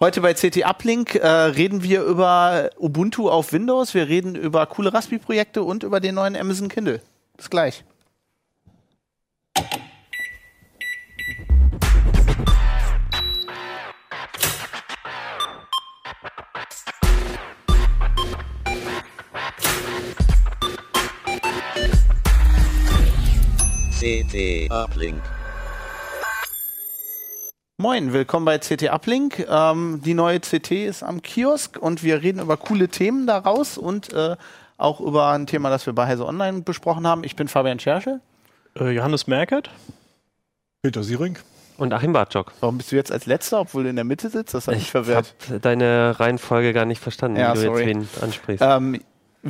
Heute bei CT Uplink äh, reden wir über Ubuntu auf Windows, wir reden über coole Raspi-Projekte und über den neuen Amazon Kindle. Bis gleich. CT Uplink. Moin, willkommen bei CT Uplink. Ähm, die neue CT ist am Kiosk und wir reden über coole Themen daraus und äh, auch über ein Thema, das wir bei Heise Online besprochen haben. Ich bin Fabian Scherschel. Äh, Johannes Merkert. Peter Siering. Und Achim Bartschok. Warum bist du jetzt als Letzter, obwohl du in der Mitte sitzt? Das hat mich verwirrt. Ich habe deine Reihenfolge gar nicht verstanden, Ja, wie du sorry. jetzt wen ansprichst. Ähm,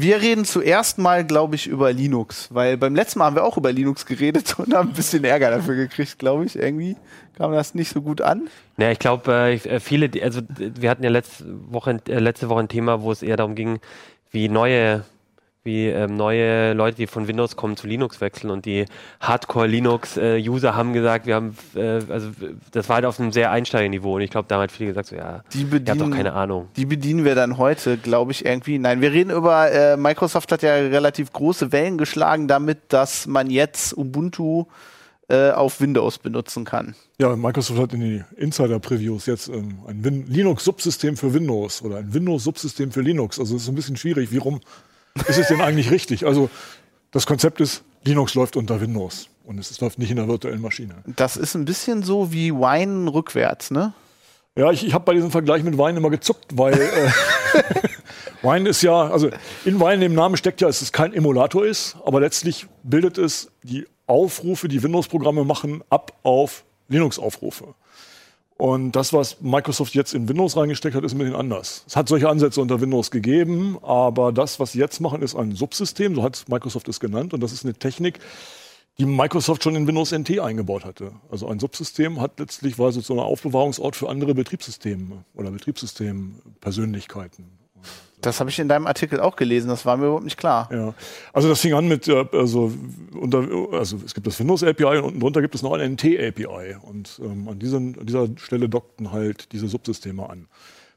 wir reden zuerst mal, glaube ich, über Linux, weil beim letzten Mal haben wir auch über Linux geredet und haben ein bisschen Ärger dafür gekriegt, glaube ich. Irgendwie kam das nicht so gut an. Ja, ich glaube, äh, äh, viele, also wir hatten ja letzte Woche, äh, letzte Woche ein Thema, wo es eher darum ging, wie neue, wie ähm, neue Leute, die von Windows kommen, zu Linux wechseln und die Hardcore-Linux-User haben gesagt, wir haben, äh, also das war halt auf einem sehr Einsteigerniveau und ich glaube, da haben halt viele gesagt, so ja, Die habt doch bedienen, keine Ahnung. die bedienen wir dann heute, glaube ich, irgendwie. Nein, wir reden über, äh, Microsoft hat ja relativ große Wellen geschlagen damit, dass man jetzt Ubuntu äh, auf Windows benutzen kann. Ja, Microsoft hat in die Insider-Previews jetzt ähm, ein Linux-Subsystem für Windows oder ein Windows-Subsystem für Linux. Also es ist ein bisschen schwierig. Wie rum ist es denn eigentlich richtig? Also das Konzept ist, Linux läuft unter Windows und es läuft nicht in der virtuellen Maschine. Das ist ein bisschen so wie Wine rückwärts, ne? Ja, ich, ich habe bei diesem Vergleich mit Wein immer gezuckt, weil äh, Wein ist ja, also in Wein im Namen steckt ja, dass es kein Emulator ist, aber letztlich bildet es die Aufrufe, die Windows-Programme machen, ab auf Linux-Aufrufe. Und das, was Microsoft jetzt in Windows reingesteckt hat, ist ein bisschen anders. Es hat solche Ansätze unter Windows gegeben, aber das, was sie jetzt machen, ist ein Subsystem, so hat Microsoft es genannt, und das ist eine Technik, die Microsoft schon in Windows NT eingebaut hatte. Also ein Subsystem hat letztlich war so ein Aufbewahrungsort für andere Betriebssysteme oder Betriebssystempersönlichkeiten. Das habe ich in deinem Artikel auch gelesen, das war mir überhaupt nicht klar. Ja, also das fing an mit, äh, also, unter, also es gibt das Windows API und unten drunter gibt es noch ein NT API und ähm, an, diesen, an dieser Stelle dockten halt diese Subsysteme an.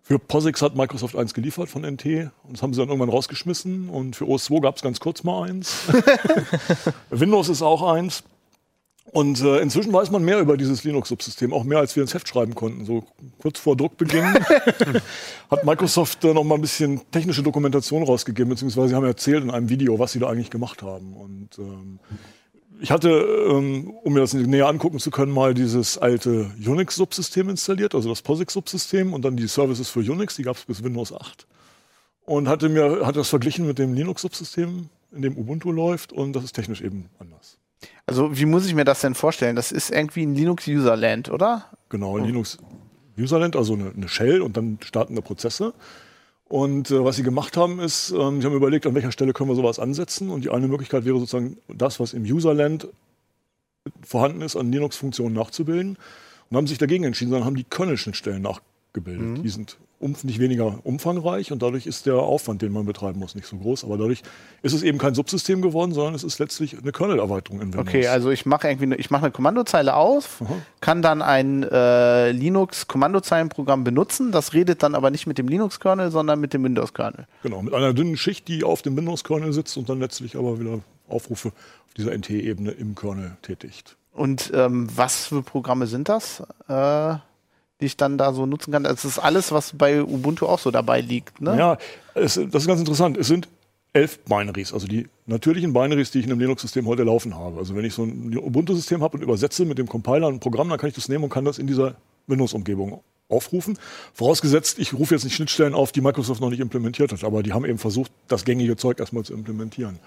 Für POSIX hat Microsoft eins geliefert von NT und das haben sie dann irgendwann rausgeschmissen und für OS 2 gab es ganz kurz mal eins. Windows ist auch eins. Und äh, inzwischen weiß man mehr über dieses Linux-Subsystem, auch mehr als wir ins Heft schreiben konnten. So kurz vor Druckbeginn hat Microsoft äh, noch mal ein bisschen technische Dokumentation rausgegeben, beziehungsweise sie haben erzählt in einem Video, was sie da eigentlich gemacht haben. Und ähm, ich hatte, ähm, um mir das näher angucken zu können, mal dieses alte Unix-Subsystem installiert, also das POSIX-Subsystem und dann die Services für Unix, die gab es bis Windows 8. Und hatte mir hatte das verglichen mit dem Linux-Subsystem, in dem Ubuntu läuft, und das ist technisch eben anders. Also, wie muss ich mir das denn vorstellen? Das ist irgendwie ein Linux-Userland, oder? Genau, in Linux Userland, also eine, eine Shell und dann startende Prozesse. Und äh, was sie gemacht haben, ist, ähm, sie haben überlegt, an welcher Stelle können wir sowas ansetzen. Und die eine Möglichkeit wäre sozusagen das, was im Userland vorhanden ist, an Linux-Funktionen nachzubilden. Und haben sich dagegen entschieden, sondern haben die Kernel-Schnittstellen nachgebildet. Die sind um, nicht weniger umfangreich und dadurch ist der Aufwand, den man betreiben muss, nicht so groß. Aber dadurch ist es eben kein Subsystem geworden, sondern es ist letztlich eine Kernel-Erweiterung in Windows. Okay, also ich mache irgendwie, eine, ich mache eine Kommandozeile auf, kann dann ein äh, Linux-Kommandozeilenprogramm benutzen. Das redet dann aber nicht mit dem Linux-Kernel, sondern mit dem Windows-Kernel. Genau, mit einer dünnen Schicht, die auf dem Windows-Kernel sitzt und dann letztlich aber wieder Aufrufe auf dieser NT-Ebene im Kernel tätigt. Und ähm, was für Programme sind das, äh, die ich dann da so nutzen kann? Das ist alles, was bei Ubuntu auch so dabei liegt, ne? Ja, es, das ist ganz interessant. Es sind elf Binaries, also die natürlichen Binaries, die ich in einem Linux-System heute laufen habe. Also wenn ich so ein Ubuntu-System habe und übersetze mit dem Compiler ein Programm, dann kann ich das nehmen und kann das in dieser Windows-Umgebung aufrufen. Vorausgesetzt, ich rufe jetzt nicht Schnittstellen auf, die Microsoft noch nicht implementiert hat, aber die haben eben versucht, das gängige Zeug erstmal zu implementieren.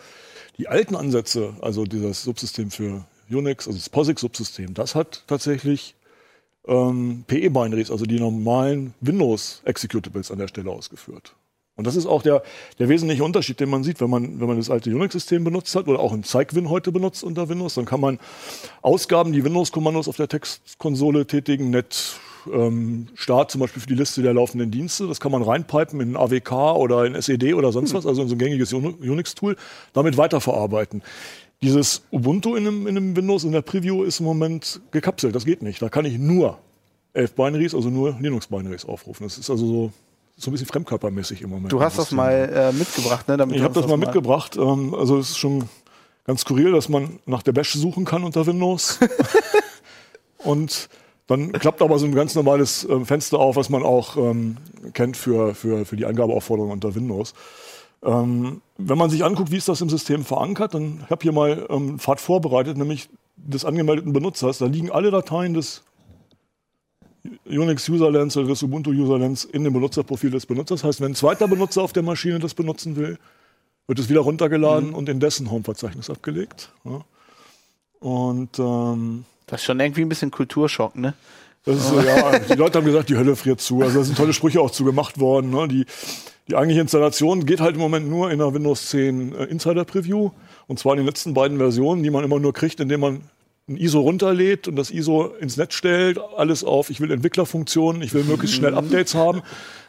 Die alten Ansätze, also dieses Subsystem für Unix, also das POSIX-Subsystem, das hat tatsächlich ähm, PE-Binaries, also die normalen Windows-Executables an der Stelle ausgeführt. Und das ist auch der, der wesentliche Unterschied, den man sieht, wenn man, wenn man das alte Unix-System benutzt hat oder auch ein Zeigwin heute benutzt unter Windows, dann kann man Ausgaben, die Windows-Kommandos auf der Textkonsole tätigen, net ähm, Start zum Beispiel für die Liste der laufenden Dienste, das kann man reinpipen in AWK oder in SED oder sonst was, also in so ein gängiges Uni- Unix-Tool, damit weiterverarbeiten. Dieses Ubuntu in einem, in einem Windows in der Preview ist im Moment gekapselt, das geht nicht. Da kann ich nur 11 Binaries, also nur Linux-Binaries aufrufen. Das ist also so, so ein bisschen fremdkörpermäßig im Moment. Du hast das mal äh, mitgebracht, ne? Damit ich habe das, mal mitgebracht. Ähm, also es ist schon ganz skurril, dass man nach der Bash suchen kann unter Windows. und dann klappt aber so ein ganz normales äh, Fenster auf, was man auch ähm, kennt für, für, für die Eingabeaufforderung unter Windows. Ähm, wenn man sich anguckt, wie ist das im System verankert, dann habe ich hier mal ähm, Pfad vorbereitet, nämlich des angemeldeten Benutzers. Da liegen alle Dateien des Unix Userlands oder des Ubuntu Userlands in dem Benutzerprofil des Benutzers. Das heißt, wenn ein zweiter Benutzer auf der Maschine das benutzen will, wird es wieder runtergeladen mhm. und in dessen Home-Verzeichnis abgelegt. Ja. Und ähm, das ist schon irgendwie ein bisschen Kulturschock, ne? Das ist so, ja, die Leute haben gesagt, die Hölle friert zu. Also da sind tolle Sprüche auch zu gemacht worden. Ne? Die, die eigentliche Installation geht halt im Moment nur in der Windows 10 äh, Insider Preview. Und zwar in den letzten beiden Versionen, die man immer nur kriegt, indem man ein ISO runterlädt und das ISO ins Netz stellt, alles auf, ich will Entwicklerfunktionen, ich will möglichst schnell Updates haben.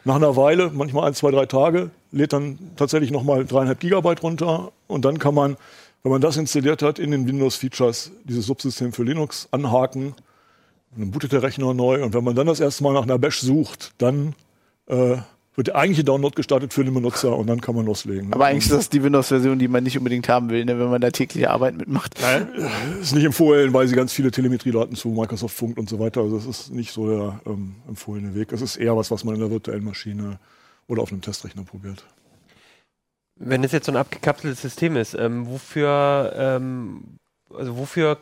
Nach einer Weile, manchmal ein, zwei, drei Tage, lädt dann tatsächlich nochmal dreieinhalb Gigabyte runter und dann kann man, wenn man das installiert hat, in den Windows-Features dieses Subsystem für Linux anhaken. Dann bootet der Rechner neu und wenn man dann das erste Mal nach einer Bash sucht, dann äh, wird der eigentliche Download gestartet für den Benutzer und dann kann man loslegen. Aber eigentlich ist das die Windows-Version, die man nicht unbedingt haben will, ne, wenn man da tägliche Arbeit mitmacht. Nein, ist nicht empfohlen, weil sie ganz viele Telemetriedaten zu Microsoft funkt und so weiter. Also das ist nicht so der ähm, empfohlene Weg. Es ist eher was, was man in der virtuellen Maschine oder auf einem Testrechner probiert. Wenn es jetzt so ein abgekapseltes System ist, ähm, wofür, ähm, also wofür,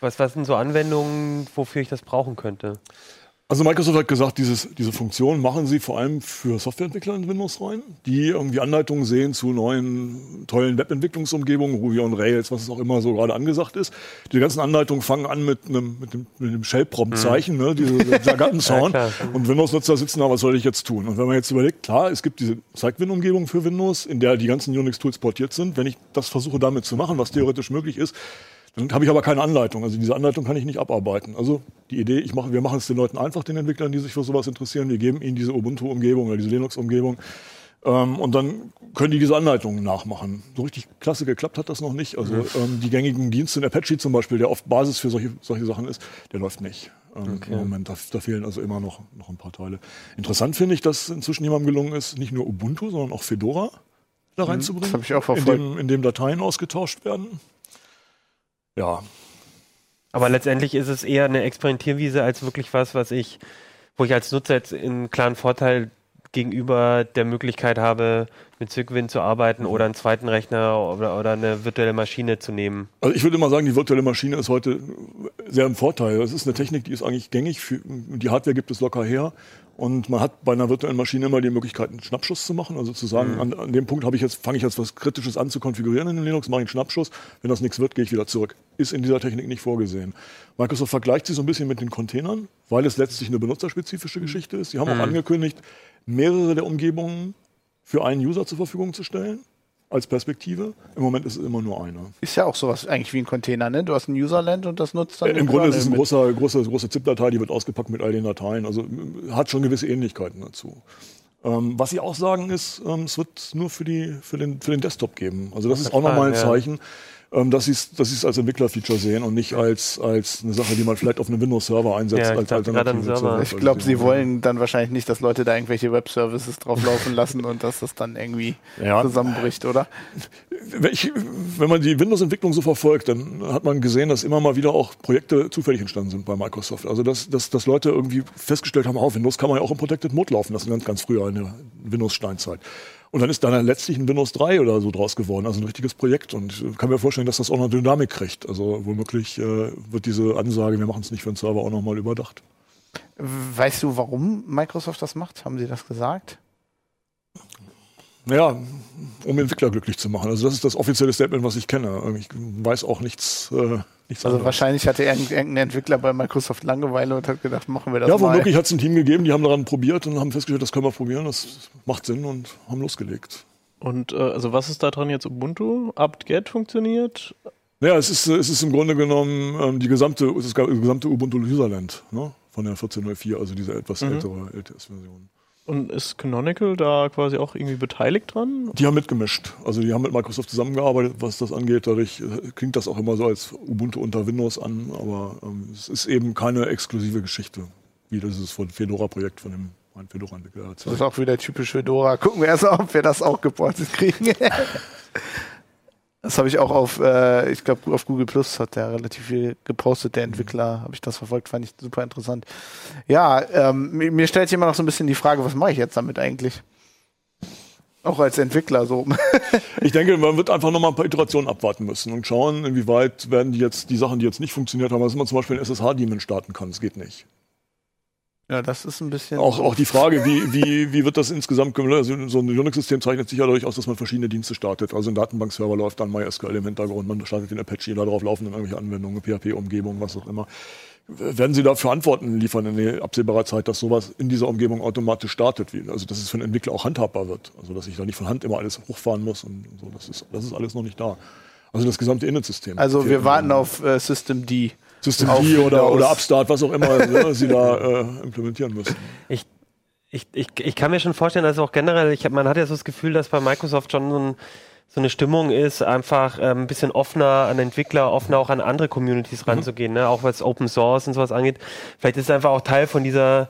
was, was sind so Anwendungen, wofür ich das brauchen könnte? Also Microsoft hat gesagt, dieses, diese Funktion machen sie vor allem für Softwareentwickler in Windows rein, die irgendwie Anleitungen sehen zu neuen tollen Webentwicklungsumgebungen, Ruby on Rails, was es auch immer so gerade angesagt ist. Die ganzen Anleitungen fangen an mit einem, mit dem, mit dem Shell-Prompt-Zeichen, mhm. ne, diese Jargattensound. ja, und Windows-Nutzer sitzen da, was soll ich jetzt tun? Und wenn man jetzt überlegt, klar, es gibt diese Zeigwin-Umgebung für Windows, in der die ganzen Unix-Tools portiert sind. Wenn ich das versuche damit zu machen, was theoretisch möglich ist, dann habe ich aber keine Anleitung. Also diese Anleitung kann ich nicht abarbeiten. Also die Idee, ich mache, wir machen es den Leuten einfach, den Entwicklern, die sich für sowas interessieren. Wir geben ihnen diese Ubuntu-Umgebung oder diese Linux-Umgebung. Ähm, und dann können die diese Anleitungen nachmachen. So richtig klasse geklappt hat das noch nicht. Also ähm, die gängigen Dienste in Apache zum Beispiel, der oft Basis für solche, solche Sachen ist, der läuft nicht. Ähm, okay. Im Moment, da, da, fehlen also immer noch, noch ein paar Teile. Interessant finde ich, dass inzwischen jemandem gelungen ist, nicht nur Ubuntu, sondern auch Fedora da mhm. reinzubringen. Das habe ich auch verfolgt. In dem, in dem Dateien ausgetauscht werden ja. Aber letztendlich ist es eher eine Experimentierwiese als wirklich was, was ich, wo ich als Nutzer jetzt einen klaren Vorteil gegenüber der Möglichkeit habe, mit Zygwin zu arbeiten oder einen zweiten Rechner oder, oder, eine virtuelle Maschine zu nehmen? Also ich würde mal sagen, die virtuelle Maschine ist heute sehr im Vorteil. Es ist eine Technik, die ist eigentlich gängig. Für, die Hardware gibt es locker her. Und man hat bei einer virtuellen Maschine immer die Möglichkeit, einen Schnappschuss zu machen. Also zu sagen, mhm. an, an, dem Punkt habe ich jetzt, fange ich jetzt was Kritisches an zu konfigurieren in Linux, mache ich einen Schnappschuss. Wenn das nichts wird, gehe ich wieder zurück. Ist in dieser Technik nicht vorgesehen. Microsoft vergleicht sich so ein bisschen mit den Containern, weil es letztlich eine benutzerspezifische Geschichte ist. Sie haben mhm. auch angekündigt, mehrere der Umgebungen für einen User zur Verfügung zu stellen als Perspektive. Im Moment ist es immer nur eine. Ist ja auch sowas eigentlich wie ein Container, ne? Du hast ein Userland und das nutzt dann. Äh, Im Grunde ist es eine große, große, große ZIP-Datei, die wird ausgepackt mit all den Dateien. Also hat schon gewisse Ähnlichkeiten dazu. Ähm, was sie auch sagen ist, ähm, es wird nur für, die, für, den, für den Desktop geben. Also das, das ist auch nochmal ein Zeichen. Ja ähm, dass sie es als Entwicklerfeature sehen und nicht als, als eine Sache, die man vielleicht auf einem Windows-Server einsetzt. Ja, als Alternative ich glaube, sie wollen dann wahrscheinlich nicht, dass Leute da irgendwelche Web-Services drauflaufen lassen und dass das dann irgendwie ja. zusammenbricht, oder? Ich, wenn man die Windows-Entwicklung so verfolgt, dann hat man gesehen, dass immer mal wieder auch Projekte zufällig entstanden sind bei Microsoft. Also dass, dass, dass Leute irgendwie festgestellt haben, auf oh, Windows kann man ja auch im Protected Mode laufen lassen, ganz, ganz früher in der Windows-Steinzeit. Und dann ist da letztlich ein Windows 3 oder so draus geworden, also ein richtiges Projekt. Und ich kann mir vorstellen, dass das auch noch Dynamik kriegt. Also womöglich äh, wird diese Ansage, wir machen es nicht für den Server, auch nochmal überdacht. Weißt du, warum Microsoft das macht? Haben Sie das gesagt? Ja, um Entwickler glücklich zu machen. Also das ist das offizielle Statement, was ich kenne. Ich weiß auch nichts. Äh, nichts also anderes. wahrscheinlich hatte irgendein Entwickler bei Microsoft Langeweile und hat gedacht, machen wir das ja, mal. Ja, womöglich hat es ein Team gegeben, die haben daran probiert und haben festgestellt, das können wir probieren, das macht Sinn und haben losgelegt. Und äh, also was ist daran jetzt Ubuntu? apt-get funktioniert? Ja, es ist, es ist im Grunde genommen ähm, die gesamte, das gesamte Ubuntu Userland ne? von der 14.04, also diese etwas mhm. ältere LTS-Version. Und ist Canonical da quasi auch irgendwie beteiligt dran? Die haben mitgemischt. Also die haben mit Microsoft zusammengearbeitet, was das angeht. Dadurch äh, klingt das auch immer so als Ubuntu unter Windows an, aber ähm, es ist eben keine exklusive Geschichte. wie das ist von Fedora-Projekt von dem mein Fedora-Entwickler. Das ist auch wieder typisch Fedora. Gucken wir erst mal, ob wir das auch geportet kriegen. das habe ich auch auf, äh, ich glaube, auf Google Plus hat der relativ viel gepostet, der Entwickler. Habe ich das verfolgt, fand ich super interessant. Ja, ähm, mir, mir stellt sich immer noch so ein bisschen die Frage, was mache ich jetzt damit eigentlich? Auch als Entwickler so. ich denke, man wird einfach noch mal ein paar Iterationen abwarten müssen und schauen, inwieweit werden die jetzt die Sachen, die jetzt nicht funktioniert haben, dass man zum Beispiel einen SSH-Daemon starten kann. Das geht nicht. Ja, das ist ein bisschen. Auch, auch die Frage, wie, wie, wie wird das insgesamt gelöst? Also so ein Unix-System zeichnet sich ja dadurch aus, dass man verschiedene Dienste startet. Also ein Datenbankserver läuft dann MySQL im Hintergrund, man startet den Apache, darauf laufen dann irgendwelche Anwendungen, PHP-Umgebung, was auch immer. Werden Sie dafür Antworten liefern in absehbarer Zeit, dass sowas in dieser Umgebung automatisch startet? Also, dass es für einen Entwickler auch handhabbar wird. Also, dass ich da nicht von Hand immer alles hochfahren muss und so. Das ist, das ist alles noch nicht da. Also, das gesamte Init-System. Also, wir warten auf äh, System D. System D oder, oder Upstart, was auch immer ne, Sie da äh, implementieren müssen. Ich, ich, ich, ich kann mir schon vorstellen, dass auch generell, ich hab, man hat ja so das Gefühl, dass bei Microsoft schon so, ein, so eine Stimmung ist, einfach äh, ein bisschen offener an Entwickler, offener auch an andere Communities mhm. ranzugehen, ne? auch was Open Source und sowas angeht. Vielleicht ist es einfach auch Teil von dieser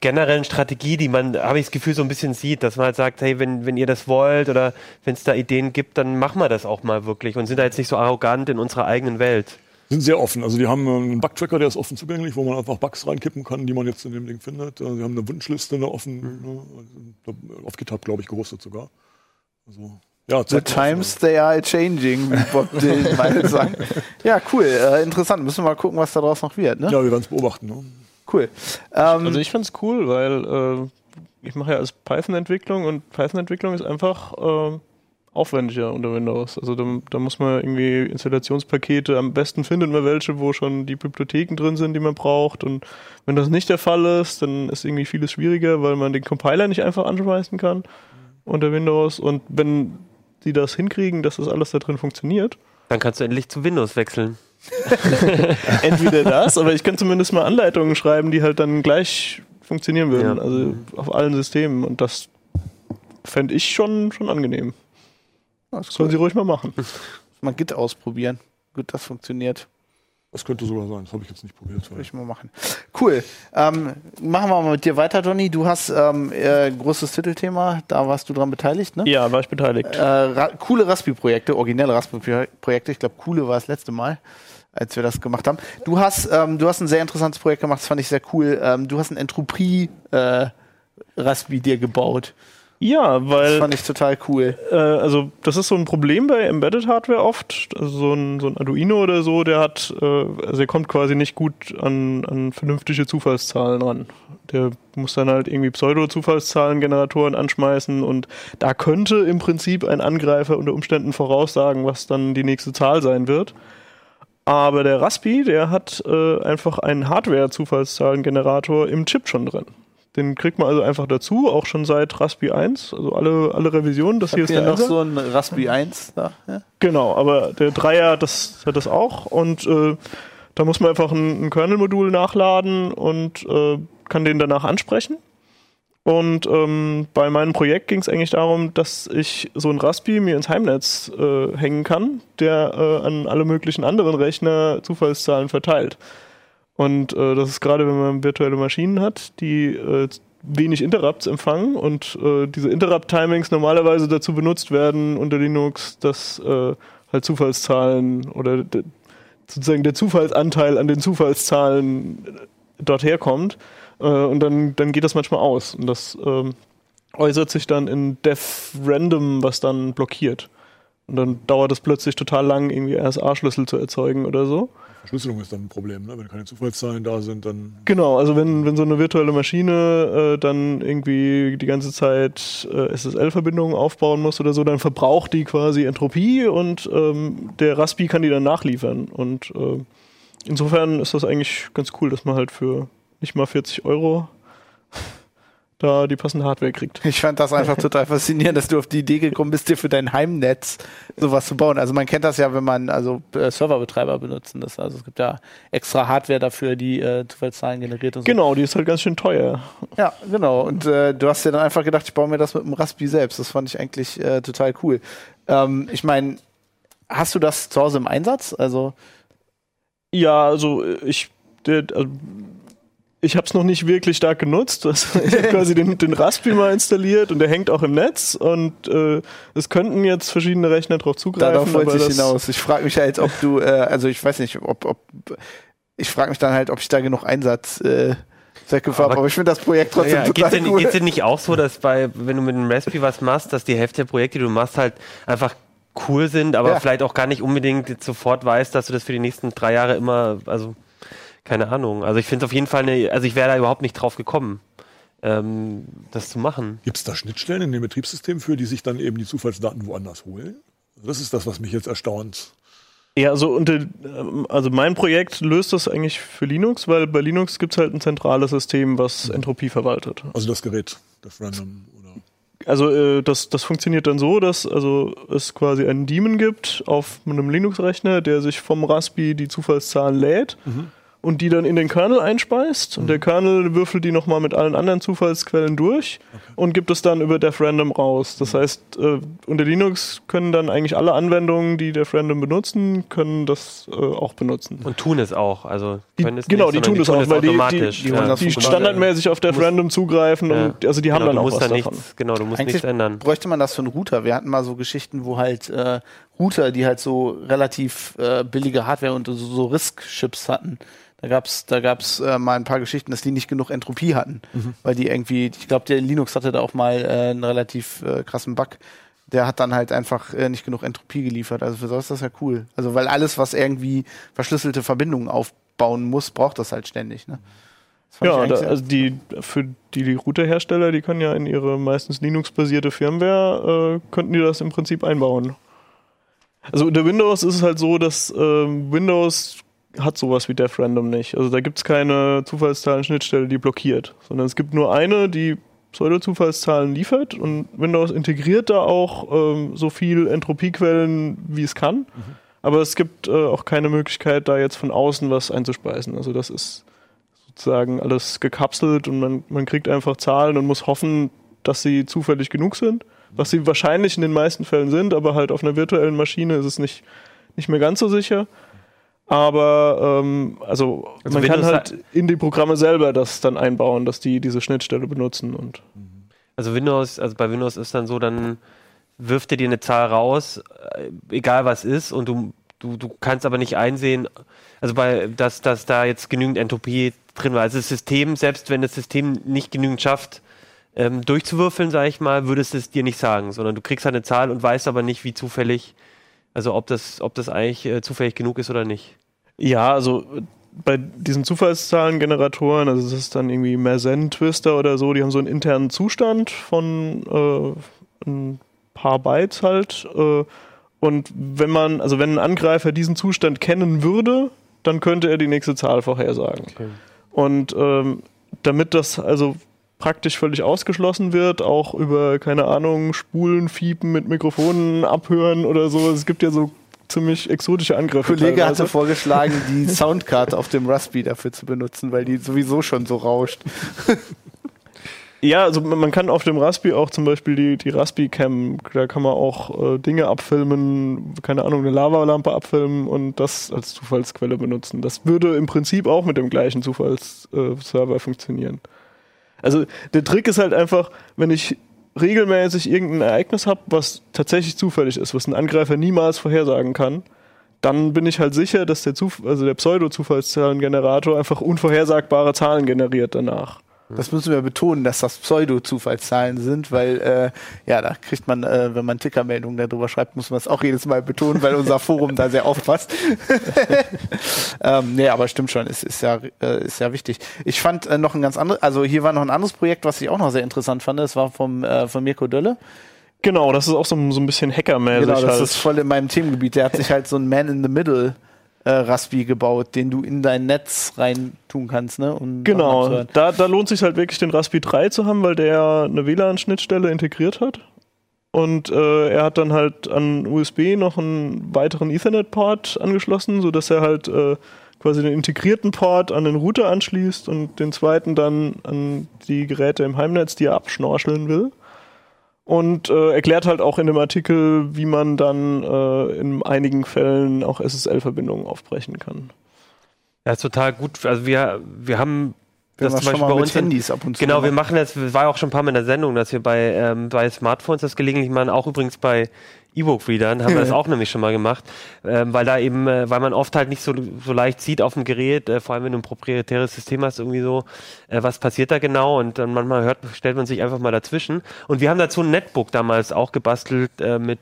generellen Strategie, die man, habe ich das Gefühl, so ein bisschen sieht, dass man halt sagt, hey, wenn, wenn ihr das wollt oder wenn es da Ideen gibt, dann machen wir das auch mal wirklich und sind da jetzt nicht so arrogant in unserer eigenen Welt sind sehr offen. Also die haben einen Bugtracker, der ist offen zugänglich, wo man einfach Bugs reinkippen kann, die man jetzt in dem Ding findet. Also sie haben eine Wunschliste, eine offen, mhm. ne, auf GitHub, glaube ich, gerüstet sogar. Also, ja, The times mal. they are changing, wie Bob Dylan mal sagen. Ja, cool, äh, interessant. Müssen wir mal gucken, was daraus noch wird. Ne? Ja, wir werden es beobachten. Ne? Cool. Ähm, also ich finde es cool, weil äh, ich mache ja als Python-Entwicklung und Python-Entwicklung ist einfach äh, aufwendiger unter Windows. Also da, da, muss man irgendwie Installationspakete, am besten findet man welche, wo schon die Bibliotheken drin sind, die man braucht. Und wenn das nicht der Fall ist, dann ist irgendwie vieles schwieriger, weil man den Compiler nicht einfach anschmeißen kann unter Windows. Und wenn die das hinkriegen, dass das alles da drin funktioniert. Dann kannst du endlich zu Windows wechseln. Entweder das, aber ich kann zumindest mal Anleitungen schreiben, die halt dann gleich funktionieren würden. Ja. Also auf allen Systemen. Und das fände ich schon, schon angenehm. Das Sollen Sie ruhig mal machen. Mal Git ausprobieren. Gut, das funktioniert. Das könnte sogar sein, das habe ich jetzt nicht probiert. Würde ich mal machen. Cool. Ähm, machen wir mal mit dir weiter, Johnny. Du hast ähm, äh, großes Titelthema, da warst du dran beteiligt, ne? Ja, war ich beteiligt. Äh, ra coole Raspi-Projekte, originelle Raspi-Projekte. Ich glaube, coole war das letzte Mal, als wir das gemacht haben. Du hast, ähm, du hast ein sehr interessantes Projekt gemacht, das fand ich sehr cool. Ähm, du hast ein Entropie äh, Raspi dir gebaut. Ja, weil. Das fand ich total cool. Äh, also, das ist so ein Problem bei Embedded Hardware oft. Also so ein, so ein Arduino oder so, der hat, äh, also er kommt quasi nicht gut an, an vernünftige Zufallszahlen ran. Der muss dann halt irgendwie Pseudo-Zufallszahlengeneratoren anschmeißen und da könnte im Prinzip ein Angreifer unter Umständen voraussagen, was dann die nächste Zahl sein wird. Aber der Raspi, der hat äh, einfach einen Hardware-Zufallszahlengenerator im Chip schon drin. Den kriegt man also einfach dazu, auch schon seit Raspi 1, also alle, alle Revisionen. Das hier ist der noch so ein Raspi 1 da. Ja? Genau, aber der Dreier, das hat das auch und äh, da muss man einfach ein, ein Kernel-Modul nachladen und äh, kann den danach ansprechen. Und ähm, bei meinem Projekt ging es eigentlich darum, dass ich so ein Raspi mir ins Heimnetz äh, hängen kann, der äh, an alle möglichen anderen Rechner Zufallszahlen verteilt. Und äh, das ist gerade, wenn man virtuelle Maschinen hat, die äh, wenig Interrupts empfangen und äh, diese Interrupt-Timings normalerweise dazu benutzt werden unter Linux, dass äh, halt Zufallszahlen oder sozusagen der Zufallsanteil an den Zufallszahlen äh, dort herkommt. Äh, und dann, dann geht das manchmal aus. Und das ähm, äußert sich dann in def random, was dann blockiert. Und dann dauert es plötzlich total lang, irgendwie RSA-Schlüssel zu erzeugen oder so. Verschlüsselung ist dann ein Problem, ne? wenn keine Zufallszahlen da sind, dann. Genau, also wenn, wenn so eine virtuelle Maschine äh, dann irgendwie die ganze Zeit äh, SSL-Verbindungen aufbauen muss oder so, dann verbraucht die quasi Entropie und ähm, der Raspi kann die dann nachliefern. Und äh, insofern ist das eigentlich ganz cool, dass man halt für nicht mal 40 Euro da die passende Hardware kriegt. Ich fand das einfach total faszinierend, dass du auf die Idee gekommen bist, dir für dein Heimnetz sowas zu bauen. Also man kennt das ja, wenn man also äh, Serverbetreiber benutzen das. Also es gibt ja extra Hardware dafür, die äh, Zufallszahlen generiert und so. Genau, die ist halt ganz schön teuer. Ja, genau. Und äh, du hast dir dann einfach gedacht, ich baue mir das mit dem Raspi selbst. Das fand ich eigentlich äh, total cool. Ähm, ich meine, hast du das zu Hause im Einsatz? Also ja, also ich der, also ich habe es noch nicht wirklich stark genutzt. Also ich habe quasi den, den Raspi mal installiert und der hängt auch im Netz und äh, es könnten jetzt verschiedene Rechner drauf zugreifen. Darauf wollte aber ich hinaus. Ich frage mich halt, ob du, äh, also ich weiß nicht, ob, ob ich frage mich dann halt, ob ich da genug Einsatz äh, Zwecke habe, Aber- aber ich finde das Projekt trotzdem Ja, geht's total denn, cool. geht's denn nicht auch so, dass bei, wenn du mit einem Raspberry was machst, dass die Hälfte der Projekte, die du machst, halt einfach cool sind, aber Ja. vielleicht auch gar nicht unbedingt jetzt sofort weißt, dass du das für die nächsten drei Jahre immer, also keine Ahnung. Also ich finde es auf jeden Fall eine, also ich wäre da überhaupt nicht drauf gekommen, ähm, das zu machen. Gibt es da Schnittstellen in dem Betriebssystem für, die sich dann eben die Zufallsdaten woanders holen? Das ist das, was mich jetzt erstaunt. Ja, also, unter, ähm, also mein Projekt löst das eigentlich für Linux, weil bei Linux gibt es halt ein zentrales System, was Entropie verwaltet. Also das Gerät, das Random oder. Also äh, das, das funktioniert dann so, dass also es quasi einen Daemon gibt auf einem Linux-Rechner, der sich vom Raspi die Zufallszahlen lädt und die dann in den Kernel einspeist. Und der Kernel würfelt die nochmal mit allen anderen Zufallsquellen durch und gibt es dann über DevRandom raus. Das heißt, äh, unter Linux können dann eigentlich alle Anwendungen, die DevRandom benutzen, können das äh, auch benutzen. Und tun es auch. Also Die, es genau, nicht, die tun das auch, weil die, die, die, ja. die standardmäßig auf DevRandom zugreifen Ja. und also die haben genau, dann du auch musst was da davon. nichts, genau, du musst Eigentlich nichts ändern. bräuchte man das für einen Router. Wir hatten mal so Geschichten, wo halt äh, Router, die halt so relativ äh, billige Hardware und so, so RISC-Chips hatten. Da gab's, da gab's äh, mal ein paar Geschichten, dass die nicht genug Entropie hatten, weil die irgendwie, ich glaube, der Linux hatte da auch mal äh, einen relativ äh, krassen Bug. Der hat dann halt einfach äh, nicht genug Entropie geliefert. Also für so ist das ja cool. Also weil alles, was irgendwie verschlüsselte Verbindungen aufbauen muss, braucht das halt ständig. Ne? Ja, da, also die für die, die Routerhersteller, die können ja in ihre meistens Linux-basierte Firmware, äh, könnten die das im Prinzip einbauen. Also unter Windows ist es halt so, dass ähm, Windows hat sowas wie DevRandom nicht. Also da gibt es keine Zufallszahlen-Schnittstelle, die blockiert, sondern es gibt nur eine, die Pseudo-Zufallszahlen liefert und Windows integriert da auch ähm, so viel Entropiequellen, wie es kann. Aber es gibt äh, auch keine Möglichkeit, da jetzt von außen was einzuspeisen. Also das ist sozusagen alles gekapselt und man, man kriegt einfach Zahlen und muss hoffen, dass sie zufällig genug sind. Was sie wahrscheinlich in den meisten Fällen sind, aber halt auf einer virtuellen Maschine ist es nicht, nicht mehr ganz so sicher. Aber ähm, also, Also man kann halt in die Programme selber das dann einbauen, dass die diese Schnittstelle benutzen und Also Windows, also bei Windows ist dann so, dann wirft er dir eine Zahl raus, äh, egal was ist, und du, du, du kannst aber nicht einsehen, also bei, dass, dass da jetzt genügend Entropie drin war. Also das System, selbst wenn das System nicht genügend schafft, ähm, durchzuwürfeln, sage ich mal, würde es es dir nicht sagen, sondern du kriegst halt eine Zahl und weißt aber nicht, wie zufällig, also ob das, ob das eigentlich äh, zufällig genug ist oder nicht. Ja, also äh, bei diesen Zufallszahlengeneratoren, also das ist dann irgendwie Mersenne Twister oder so, die haben so einen internen Zustand von äh, ein paar Bytes halt. Äh, und wenn man, also wenn ein Angreifer diesen Zustand kennen würde, dann könnte er die nächste Zahl vorhersagen. Okay. Und ähm, damit das also praktisch völlig ausgeschlossen wird, auch über, keine Ahnung, Spulen, Fiepen mit Mikrofonen abhören oder so. Es gibt ja so ziemlich exotische Angriffe. Kollege teilweise. hatte vorgeschlagen, die Soundcard auf dem Raspi dafür zu benutzen, weil die sowieso schon so rauscht. Ja, also man man kann auf dem Raspi auch zum Beispiel die, die Raspi-Cam, da kann man auch äh, Dinge abfilmen, keine Ahnung, eine Lavalampe abfilmen und das als Zufallsquelle benutzen. Das würde im Prinzip auch mit dem gleichen Zufallsserver funktionieren. Also der Trick ist halt einfach, wenn ich regelmäßig irgendein Ereignis habe, was tatsächlich zufällig ist, was ein Angreifer niemals vorhersagen kann, dann bin ich halt sicher, dass der, Zuf also der Pseudo-Zufallszahlengenerator einfach unvorhersagbare Zahlen generiert danach. Das müssen wir betonen, dass das Pseudo-Zufallszahlen sind, weil äh, ja, da kriegt man, äh, wenn man Tickermeldungen darüber schreibt, muss man es auch jedes Mal betonen, weil unser Forum da sehr aufpasst. ähm, nee, aber stimmt schon, ist, ist, ja, äh, ist ja wichtig. Ich fand äh, noch ein ganz anderes, also hier war noch ein anderes Projekt, was ich auch noch sehr interessant fand, das war vom, äh, von Mirko Dölle. Genau, das ist auch so, so ein bisschen hackermäßig. Genau, das halt. ist voll in meinem Themengebiet. Der hat sich halt so ein Man in the Middle äh, Raspi gebaut, den du in dein Netz rein tun kannst, ne? Um Genau, da, da lohnt sich halt wirklich den Raspi 3 zu haben, weil der eine WLAN-Schnittstelle integriert hat. Und äh, er hat dann halt an USB noch einen weiteren Ethernet-Port angeschlossen, sodass er halt äh, quasi den integrierten Port an den Router anschließt und den zweiten dann an die Geräte im Heimnetz, die er abschnorcheln will. Und äh, erklärt halt auch in dem Artikel, wie man dann äh, in einigen Fällen auch SSL-Verbindungen aufbrechen kann. Ja, ist total gut. Also wir, wir haben Wir das zum Beispiel bei uns Handys ab und zu. Genau, wir machen das, war ja auch schon ein paar Mal in der Sendung, dass wir bei, ähm, bei Smartphones das gelegentlich machen, auch übrigens bei E-Book-Readern haben wir das auch nämlich schon mal gemacht, ähm, weil da eben, äh, weil man oft halt nicht so, so leicht sieht auf dem Gerät, äh, vor allem wenn du ein proprietäres System hast, irgendwie so, äh, was passiert da genau und dann manchmal hört, stellt man sich einfach mal dazwischen. Und wir haben dazu ein Netbook damals auch gebastelt äh, mit